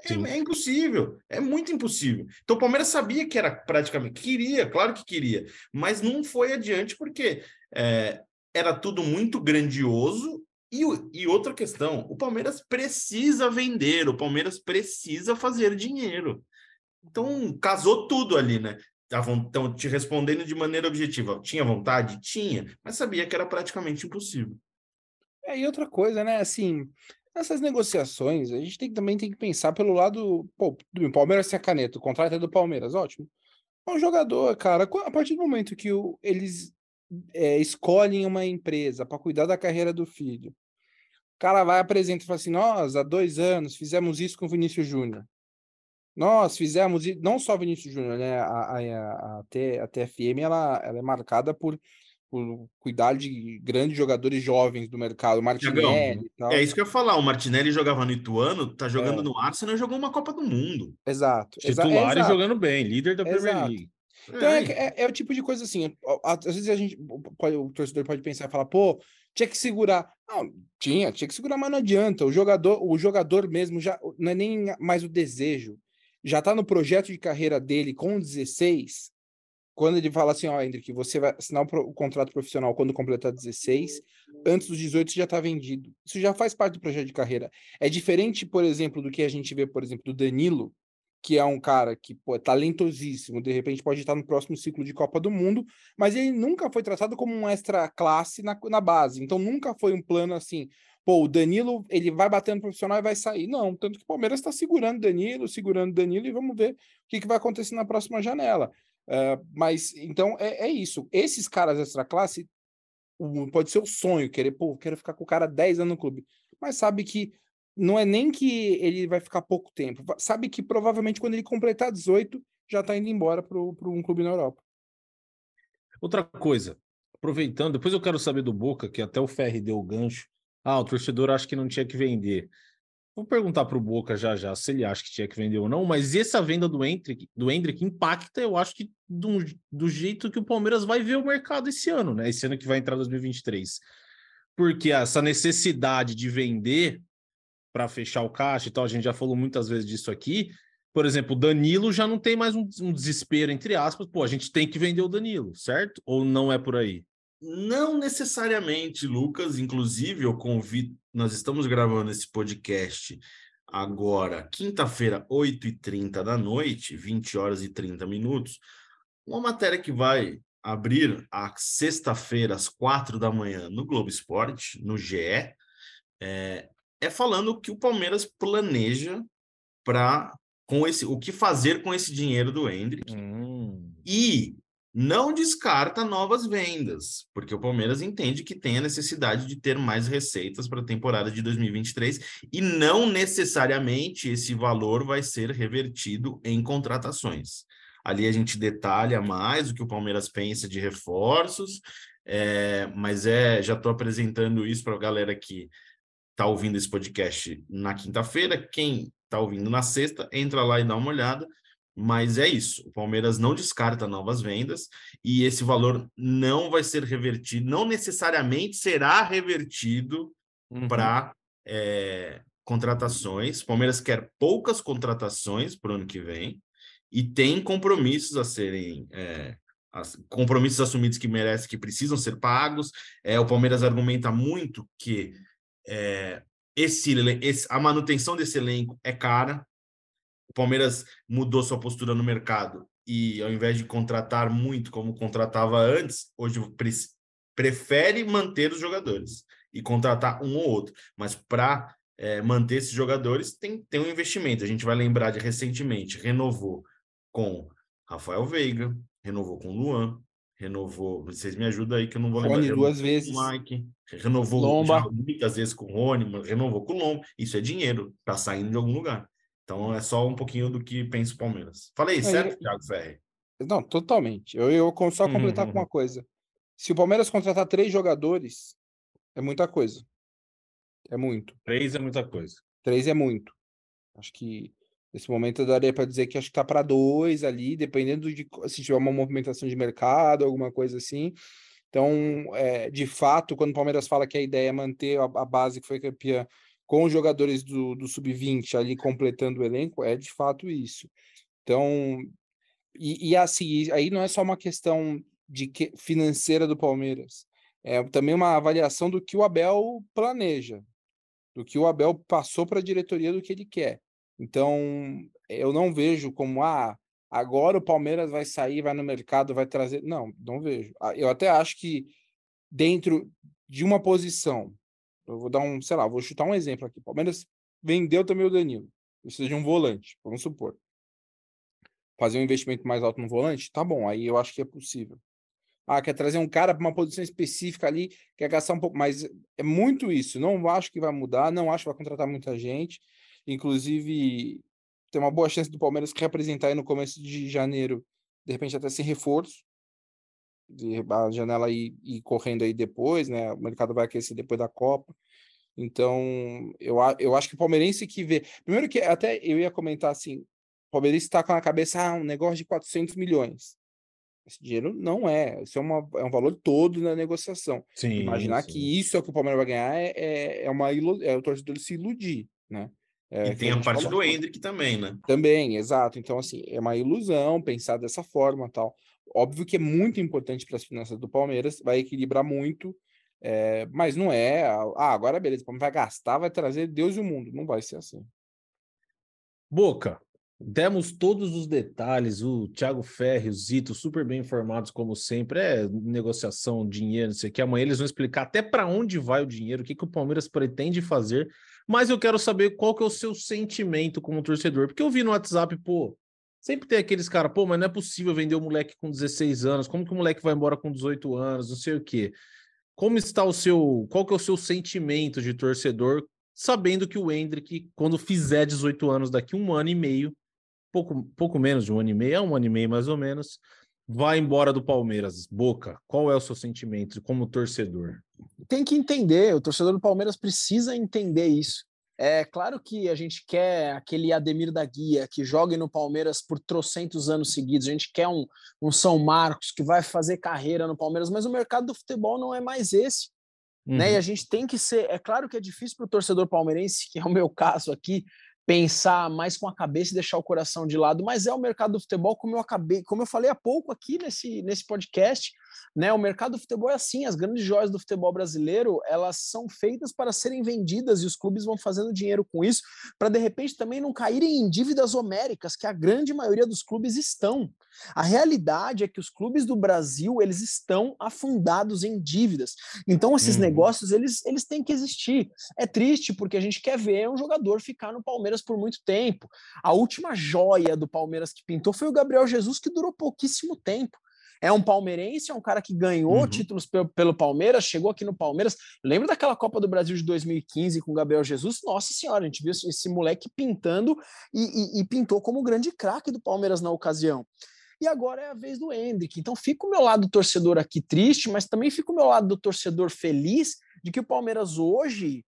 É, é impossível, é muito impossível. Então o Palmeiras sabia que era praticamente, queria, claro que queria, mas não foi adiante porque é, era tudo muito grandioso. E, e outra questão, o Palmeiras precisa vender, o Palmeiras precisa fazer dinheiro. Então casou tudo ali, né? Então, te respondendo de maneira objetiva, tinha vontade? Tinha, mas sabia que era praticamente impossível. É, e outra coisa, né? Assim, essas negociações, a gente tem, também tem que pensar pelo lado. Pô, bem, Palmeiras sem a caneta, o contrato é do Palmeiras, ótimo. É um jogador, cara, a partir do momento que o- eles é, escolhem uma empresa para cuidar da carreira do filho, o cara vai apresenta e fala assim: nós, há dois anos, fizemos isso com o Vinícius Júnior. Nós fizemos, não só Vinícius Júnior, né? A, a, a, a T- a TFM ela, ela é marcada por, por cuidar de grandes jogadores jovens do mercado, Martinelli e tal. É isso que eu ia falar. O Martinelli jogava no Ituano, tá jogando É. no Arsenal e jogou uma Copa do Mundo. Exato. exa- Titular e exato. jogando bem, líder da Premier. League. Então é, é, é o tipo de coisa assim, às vezes a gente pode, o torcedor pode pensar e falar, pô, tinha que segurar. Não, tinha, tinha que segurar, mas não adianta. O jogador, o jogador mesmo já não é nem mais o desejo. Já tá no projeto de carreira dele com 16. Quando ele fala assim, ó, Hendrick, você vai assinar o, contrato profissional quando completar 16, antes dos 18 você já tá vendido. Isso já faz parte do projeto de carreira. É diferente, por exemplo, do que a gente vê, por exemplo, do Danilo, que é um cara que pô, é talentosíssimo, de repente pode estar no próximo ciclo de Copa do Mundo, mas ele nunca foi tratado como um extra classe na, na base. Então nunca foi um plano assim, pô, o Danilo ele vai bater no profissional e vai sair. Não, tanto que o Palmeiras está segurando Danilo, segurando Danilo e vamos ver o que, que vai acontecer na próxima janela. Ah, mas então é, é isso. Esses caras extra classe pode ser o sonho, querer, pô, quero ficar com o cara 10 anos no clube, mas sabe que não é nem que ele vai ficar pouco tempo, sabe que provavelmente quando ele completar 18 já tá indo embora para um clube na Europa. Outra coisa, aproveitando, depois eu quero saber do Boca, que até o Ferri deu o gancho. Ah, o torcedor acha que não tinha que vender. Vou perguntar para o Boca já já se ele acha que tinha que vender ou não, mas essa venda do Hendrick, do Hendrick impacta, eu acho que do, do jeito que o Palmeiras vai ver o mercado esse ano, né? Esse ano que vai entrar 2023. Porque essa necessidade de vender para fechar o caixa e tal, a gente já falou muitas vezes disso aqui. Por exemplo, o Danilo já não tem mais um, um desespero, entre aspas, pô, a gente tem que vender o Danilo, certo? Ou não é por aí? Não necessariamente, Lucas. Inclusive, eu convido. Nós estamos gravando esse podcast agora, quinta-feira, 8h30 da noite, 20 horas e 30 minutos. Uma matéria que vai abrir a sexta-feira, às quatro da manhã, no Globo Esporte, no GE, é, é falando que o Palmeiras planeja para com esse o que fazer com esse dinheiro do Hendrick Hum. e não descarta novas vendas, porque o Palmeiras entende que tem a necessidade de ter mais receitas para a temporada de 2023 e não necessariamente esse valor vai ser revertido em contratações. Ali a gente detalha mais o que o Palmeiras pensa de reforços, é, mas é já estou apresentando isso para a galera que está ouvindo esse podcast na quinta-feira. Quem está ouvindo na sexta, entra lá e dá uma olhada. Mas é isso, o Palmeiras não descarta novas vendas e esse valor não vai ser revertido, não necessariamente será revertido Uhum. para é, contratações. O Palmeiras quer poucas contratações para o ano que vem e tem compromissos a serem é, as- compromissos assumidos que merecem, que precisam ser pagos. É, o Palmeiras argumenta muito que é, esse, esse- a manutenção desse elenco é cara. O Palmeiras mudou sua postura no mercado e, ao invés de contratar muito como contratava antes, hoje pre- prefere manter os jogadores e contratar um ou outro. Mas para manter esses jogadores tem, tem um investimento. A gente vai lembrar de recentemente renovou com Rafael Veiga, renovou com Luan, renovou. Vocês me ajudam aí que eu não vou lembrar. Rony duas vezes. Mike, renovou Lomba. já muitas vezes com o Rony, renovou com o Lomba. Isso é dinheiro, tá saindo de algum lugar. Então é só um pouquinho do que pensa o Palmeiras. Falei, Aí- certo, Thiago Ferri? Não, totalmente. Eu, eu só completar Uhum. com uma coisa. Se o Palmeiras contratar três jogadores, é muita coisa. É muito. Três é muita coisa. Três é muito. Acho que nesse momento eu daria para dizer que acho que tá para dois ali, dependendo de se tiver uma movimentação de mercado, alguma coisa assim. Então, é, de fato, quando o Palmeiras fala que a ideia é manter a, a base que foi campeã com os jogadores do, do sub-20 ali completando o elenco, é de fato isso. Então, e, e assim, aí não é só uma questão de que, financeira do Palmeiras, é também uma avaliação do que o Abel planeja, do que o Abel passou para a diretoria do que ele quer. Então, eu não vejo como, ah, agora o Palmeiras vai sair, vai no mercado, vai trazer. Não, não vejo. Ah, Eu até acho que dentro de uma posição, eu vou dar um, sei lá, vou chutar um exemplo aqui. Palmeiras vendeu também o Danilo, precisa de um volante, vamos supor. Fazer um investimento mais alto no volante, tá bom, aí eu acho que é possível. Ah, quer trazer um cara para uma posição específica ali, quer gastar um pouco, mas é muito isso. Não acho que vai mudar, não acho que vai contratar muita gente. Inclusive, tem uma boa chance do Palmeiras representar aí no começo de janeiro, de repente até sem reforço. De a janela ir, ir correndo aí depois, né? O mercado vai aquecer depois da Copa. Então, eu, a- eu acho que o palmeirense que vê. Primeiro que até eu ia comentar assim: o palmeirense está com na cabeça ah, um negócio de 400 milhões. Esse dinheiro não é, isso é, uma, é um valor todo na negociação. Sim. Imaginar sim. que isso é o que o Palmeiras vai ganhar é, é, é uma é o torcedor se iludir, né? É, E tem a gente parte falou. do Hendrick também, né? Também, exato. Então, assim, é uma ilusão pensar dessa forma tal. Óbvio que é muito importante para as finanças do Palmeiras, vai equilibrar muito, é, mas não é. Ah, agora beleza, o Palmeiras vai gastar, vai trazer Deus e o mundo. Não vai ser assim. Boca, demos todos os detalhes, o Thiago Ferri, o Zito, super bem informados, como sempre. É negociação, dinheiro, não sei o que. Amanhã eles vão explicar até para onde vai o dinheiro, o que, que o Palmeiras pretende fazer. Mas eu quero saber qual que é o seu sentimento como torcedor. Porque eu vi no WhatsApp, pô, sempre tem aqueles caras, pô, mas não é possível vender o moleque com 16 anos. Como que o moleque vai embora com 18 anos? Não sei o quê. Como está o seu. Qual que é o seu sentimento de torcedor, sabendo que o Hendrick, quando fizer 18 anos daqui um ano e meio, pouco, pouco menos de um ano e meio, é um ano e meio mais ou menos, vai embora do Palmeiras. Boca, qual é o seu sentimento como torcedor? Tem que entender, o torcedor do Palmeiras precisa entender isso. É claro que a gente quer aquele Ademir da Guia que jogue no Palmeiras por trocentos anos seguidos, a gente quer um, um São Marcos que vai fazer carreira no Palmeiras, mas o mercado do futebol não é mais esse. Né? Uhum. E a gente tem que ser. É claro que é difícil para o torcedor palmeirense, que é o meu caso aqui, pensar mais com a cabeça e deixar o coração de lado, mas é o mercado do futebol, como eu acabei, como eu falei há pouco aqui nesse, nesse podcast. Né? O mercado do futebol é assim, as grandes joias do futebol brasileiro, elas são feitas para serem vendidas e os clubes vão fazendo dinheiro com isso, para de repente também não caírem em dívidas homéricas, que a grande maioria dos clubes estão. A realidade é que os clubes do Brasil, eles estão afundados em dívidas. Então esses Uhum. negócios, eles, eles têm que existir. É triste porque a gente quer ver um jogador ficar no Palmeiras por muito tempo. A última joia do Palmeiras que pintou foi o Gabriel Jesus, que durou pouquíssimo tempo. É um palmeirense, é um cara que ganhou Uhum. títulos pelo, pelo Palmeiras, chegou aqui no Palmeiras. Lembra daquela Copa do Brasil de 2015 com o Gabriel Jesus? Nossa senhora, a gente viu esse, moleque pintando e, e- e pintou como o grande craque do Palmeiras na ocasião. E agora é a vez do Hendrick. Então fica o meu lado do torcedor aqui triste, mas também fica o meu lado do torcedor feliz de que o Palmeiras hoje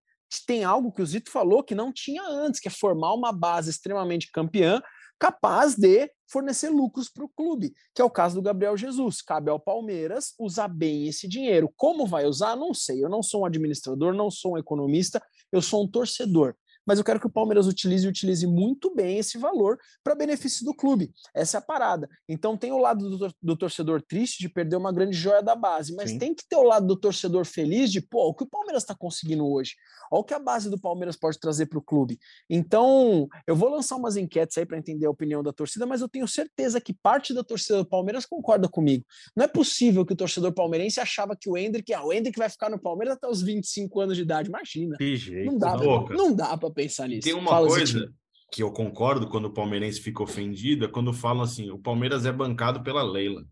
tem algo que o Zito falou que não tinha antes, que é formar uma base extremamente campeã, capaz de fornecer lucros para o clube, que é o caso do Gabriel Jesus. Cabe ao Palmeiras usar bem esse dinheiro. Como vai usar? Não sei. Eu não sou um administrador, não sou um economista, eu sou um torcedor. Mas eu quero que o Palmeiras utilize e utilize muito bem esse valor para benefício do clube. Essa é a parada. Então tem o lado do, do torcedor triste de perder uma grande joia da base, mas Sim. tem que ter o lado do torcedor feliz de, pô, o que o Palmeiras está conseguindo hoje? Olha o que a base do Palmeiras pode trazer para o clube. Então, eu vou lançar umas enquetes aí para entender a opinião da torcida, mas eu tenho certeza que parte da torcida do Palmeiras concorda comigo. Não é possível que o torcedor palmeirense achava que o Hendrick, ah, o Hendrick vai ficar no Palmeiras até os 25 anos de idade. Imagina. Que jeito. Não dá, pra, louca. não dá para pensar nisso. Tem uma Fala, coisa que eu concordo quando o palmeirense fica ofendido, é quando falam assim, o Palmeiras é bancado pela Leila.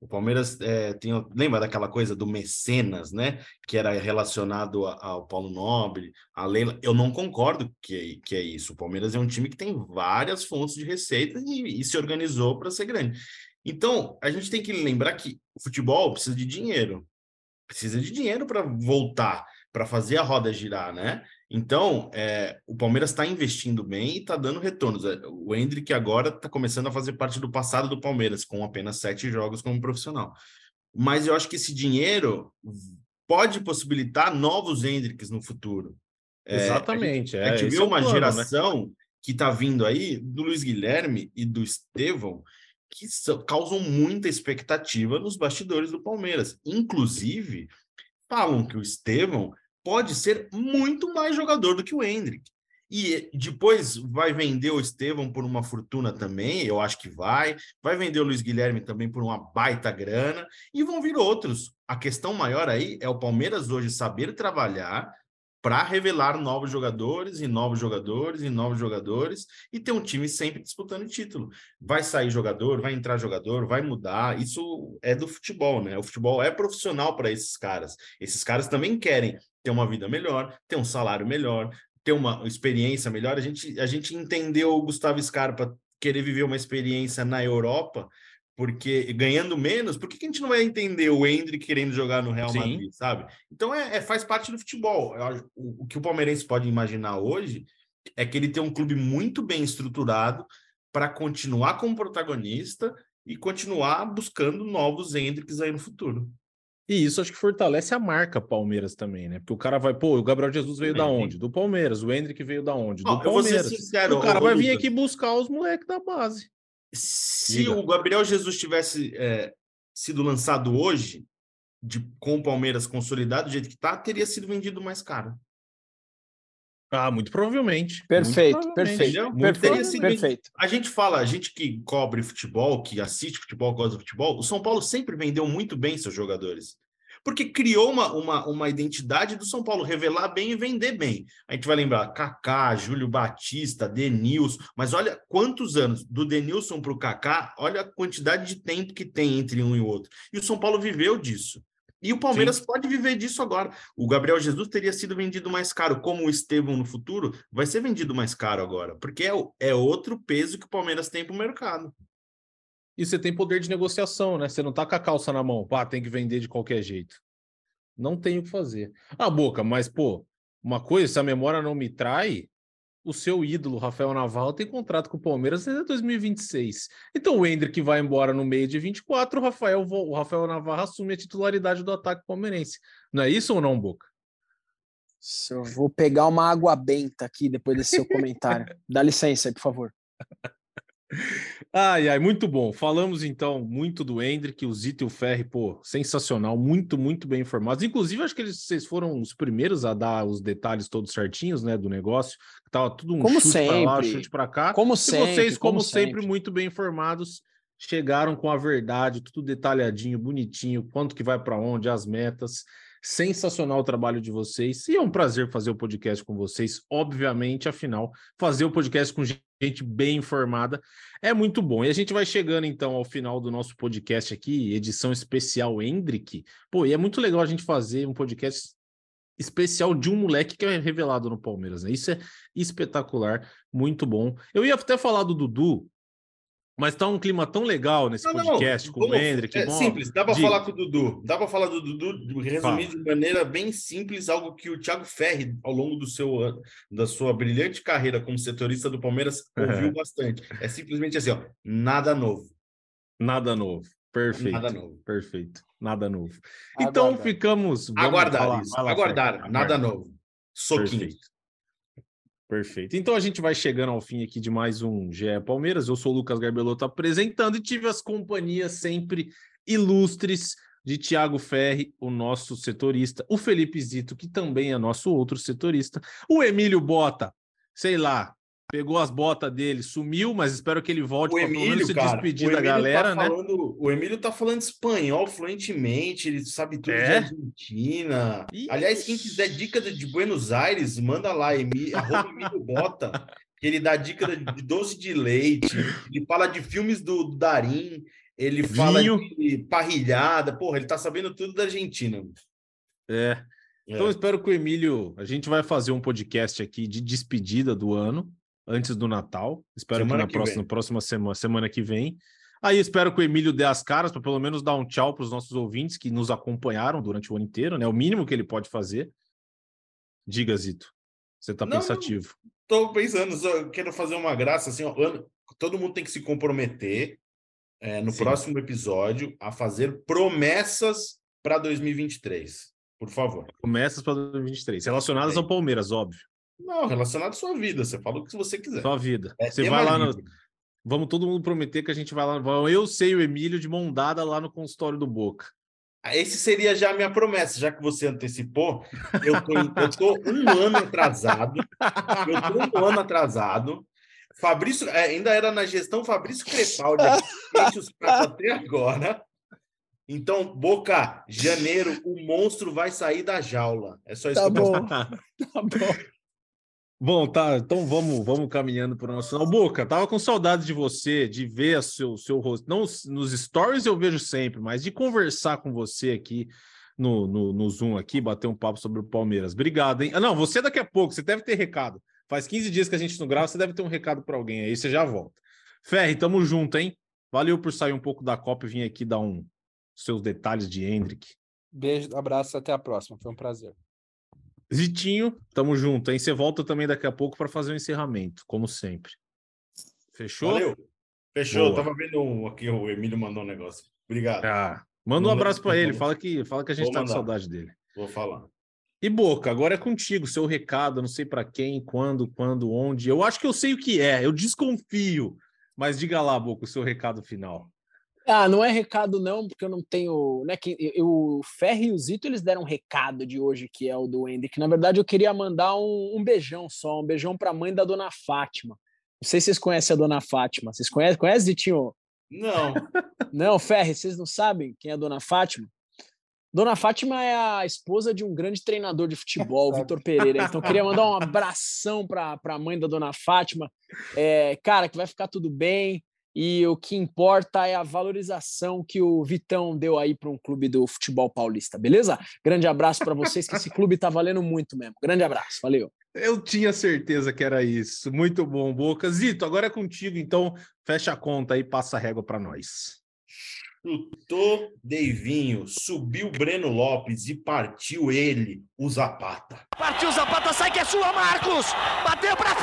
O Palmeiras é, tem, lembra daquela coisa do mecenas, né? Que era relacionado a- ao Paulo Nobre, a Leila. Eu não concordo que, que é isso. O Palmeiras é um time que tem várias fontes de receita e, e se organizou para ser grande. Então, a gente tem que lembrar que o futebol precisa de dinheiro. Precisa de dinheiro para voltar, para fazer a roda girar, né? Então, é, o Palmeiras está investindo bem e está dando retornos. É, O Hendrick agora está começando a fazer parte do passado do Palmeiras, com apenas sete jogos como profissional. Mas eu acho que esse dinheiro pode possibilitar novos Hendricks no futuro. É, Exatamente. A é, gente esse viu é uma plano, né? geração que está vindo aí, do Luiz Guilherme e do Estevão, que são- causam muita expectativa nos bastidores do Palmeiras. Inclusive, falam que o Estevão pode ser muito mais jogador do que o Hendrick. E depois vai vender o Estevão por uma fortuna também, eu acho que vai. Vai vender o Luiz Guilherme também por uma baita grana. E vão vir outros. A questão maior aí é o Palmeiras hoje saber trabalhar para revelar novos jogadores e novos jogadores e novos jogadores e ter um time sempre disputando título. Vai sair jogador, vai entrar jogador, vai mudar. Isso é do futebol, né? O futebol é profissional para esses caras. Esses caras também querem ter uma vida melhor, ter um salário melhor, ter uma experiência melhor. A gente, a gente entendeu o Gustavo Scarpa querer viver uma experiência na Europa, porque ganhando menos, por que, que a gente não vai entender o Hendrick querendo jogar no Real Sim. Madrid, sabe? Então é, é- faz parte do futebol. O, o que o palmeirense pode imaginar hoje é que ele tem um clube muito bem estruturado para continuar como protagonista e continuar buscando novos Hendricks aí no futuro. E isso acho que fortalece a marca Palmeiras também, né? Porque o cara vai, pô, o Gabriel Jesus veio da Também. onde? Do Palmeiras. O Hendrick veio da onde? Do Ó, eu vou ser Palmeiras. sincero, o cara vai vir aqui buscar os moleques da base. Se Diga. o Gabriel Jesus tivesse é, sido lançado hoje, de, com o Palmeiras consolidado do jeito que tá, teria sido vendido mais caro. Ah, muito provavelmente. Perfeito, Muito provavelmente. perfeito, entendeu? Muito Teria perfeito, sido- perfeito. A gente fala, a gente que cobre futebol, que assiste futebol, gosta do futebol, o São Paulo sempre vendeu muito bem seus jogadores. Porque criou uma, uma, uma identidade do São Paulo, revelar bem e vender bem. A gente vai lembrar Kaká, Júlio Batista, Denilson, mas olha quantos anos do Denilson para o Kaká, olha a quantidade de tempo que tem entre um e o outro. E o São Paulo viveu disso. E o Palmeiras pode viver disso agora. O Gabriel Jesus teria sido vendido mais caro, como o Estevão no futuro, vai ser vendido mais caro agora, porque é, é outro peso que o Palmeiras tem para o mercado. E você tem poder de negociação, né? Você não tá com a calça na mão. Pá, tem que vender de qualquer jeito. Não tem o que fazer. Ah, Boca, mas, pô, uma coisa, se a memória não me trai, o seu ídolo, Rafael Navarro, tem contrato com o Palmeiras até 2026. Então o Hendrick vai embora no meio de 24, o Rafael, o Rafael Navarro assume a titularidade do ataque palmeirense. Não é isso ou não, Boca? Eu vou pegar uma água benta aqui depois desse seu comentário. Dá licença aí, por favor. Ai, ai, muito bom. Falamos então muito do Hendrick, o Zito e o Ferri, pô, sensacional, muito, muito bem informados. Inclusive, acho que eles, vocês foram os primeiros a dar os detalhes todos certinhos, né, do negócio. Tava tudo um Como chute pra lá, chute pra cá. Como e sempre, vocês, como, como sempre, sempre. muito bem informados, chegaram com a verdade, tudo detalhadinho, bonitinho, quanto que vai para onde, as metas. Sensacional o trabalho de vocês. E é um prazer fazer o podcast com vocês, obviamente, afinal, fazer o podcast com gente bem informada é muito bom. E a gente vai chegando então ao final do nosso podcast aqui, edição especial Hendrick. Pô, e é muito legal a gente fazer um podcast especial de um moleque que é revelado no Palmeiras, né? Isso é espetacular, muito bom. Eu ia até falar do Dudu, mas tá um clima tão legal nesse Não, não, podcast com o vamos- Hendrick. É bom, simples, dá para falar com o Dudu. Dá para falar do Dudu, resumir de maneira bem simples, algo que o Thiago Ferri, ao longo do seu, da sua brilhante carreira como setorista do Palmeiras, ouviu bastante. É simplesmente assim, ó, nada novo. Nada novo. Perfeito. Nada novo. Perfeito. Nada novo. Então Aguardar. ficamos. vamos Aguardar falar- isso, aguardar, nada Aguardar. novo. Soquinho. Perfeito. Perfeito. Então a gente vai chegando ao fim aqui de mais um GE Palmeiras. Eu sou o Lucas Garbelotto apresentando e tive as companhias sempre ilustres de Tiago Ferri, o nosso setorista, o Felipe Zito, que também é nosso outro setorista, o Emílio Bota, sei lá, pegou as botas dele, sumiu, mas espero que ele volte para pelo menos Emílio, se cara, despedir o da Emílio galera, tá né? falando, O Emílio tá falando espanhol fluentemente, ele sabe tudo É? de Argentina. Aliás, quem quiser dica de Buenos Aires, manda lá, Emi, arroba Emílio Bota, que ele dá dica de doce de leite, ele fala de filmes do, do Darim, ele fala Vinho. de parrilhada, porra, ele tá sabendo tudo da Argentina. É. É. Então, eu espero que o Emílio. A gente vai fazer um podcast aqui de despedida do ano, antes do Natal. Espero Semana que na que próxima, vem. próxima semana, semana que vem. Aí espero que o Emílio dê as caras para pelo menos dar um tchau para os nossos ouvintes que nos acompanharam durante o ano inteiro, né? O mínimo que ele pode fazer. Diga, Zito. Você tá não. pensativo. Tô pensando, eu quero fazer uma graça assim, ó, todo mundo tem que se comprometer é, no Sim. próximo episódio a fazer promessas para 2023. Por favor. Começas para 2023. Relacionadas Bem. ao Palmeiras, óbvio. Não, relacionado à sua vida. Você fala o que você quiser. Sua vida. É Você vai lá no. Vamos todo mundo prometer que a gente vai lá. vai- Eu sei o Emílio de mão dada lá no consultório do Boca. Ah, Esse seria já a minha promessa, já que você antecipou. Eu tô um ano atrasado. Eu tô um ano atrasado. Fabrício, é, ainda era na gestão Fabrício Crepaldi, deixa os caras até agora. Então, Boca, janeiro, o monstro vai sair da jaula. É só isso Tá que eu posso bom, tá bom. Bom, tá. Então vamos, vamos caminhando para o nosso final. Boca, tava com saudade de você, de ver o seu, seu rosto. Não os- nos stories eu vejo sempre, mas de conversar com você aqui no, no, no Zoom aqui, bater um papo sobre o Palmeiras. Obrigado, hein? Ah, não, você daqui a pouco, você deve ter recado. Faz 15 dias que a gente não grava, você deve ter um recado para alguém aí, você já volta. Ferri, tamo junto, hein? Valeu por sair um pouco da Copa e vir aqui dar um seus detalhes de Hendrick. Beijo, abraço, até a próxima. Foi um prazer. Zitinho, tamo junto, hein? Você volta também daqui a pouco para fazer o encerramento, como sempre. Fechou? Valeu. Fechou. Boa. Tava vendo um- aqui, o Emílio mandou um negócio. Obrigado. Ah, manda um abraço para ele, fala que, fala que a gente Vou tá com saudade dele. Vou falar. E Boca, agora é contigo, seu recado, não sei para quem, quando, quando, onde. Eu acho que eu sei o que é, eu desconfio. Mas diga lá, Boca, o seu recado final. Ah, não é recado não, porque eu não tenho, né, que eu, o Ferri e o Zito, eles deram um recado de hoje, que é o do Hendrick. Na verdade, eu queria mandar um, um beijão só, um beijão para a mãe da dona Fátima. Não sei se vocês conhecem a dona Fátima. Vocês conhecem, conhece, Zitinho? Não. Não, Ferri, vocês não sabem quem é a dona Fátima? Dona Fátima é a esposa de um grande treinador de futebol, Vitor Pereira. Então, eu queria mandar um abração para a mãe da dona Fátima. É, cara, que vai ficar tudo bem. E o que importa é a valorização que o Vitão deu aí para um clube do futebol paulista, beleza? Grande abraço para vocês, que esse clube tá valendo muito mesmo. Grande abraço, valeu. Eu tinha certeza que era isso. Muito bom, Boca. Zito, agora é contigo, então fecha a conta aí, passa a régua para nós. Chutou Deivinho, subiu Breno Lopes e partiu ele, o Zapata. Partiu Zapata, sai que é sua, Marcos! Bateu pra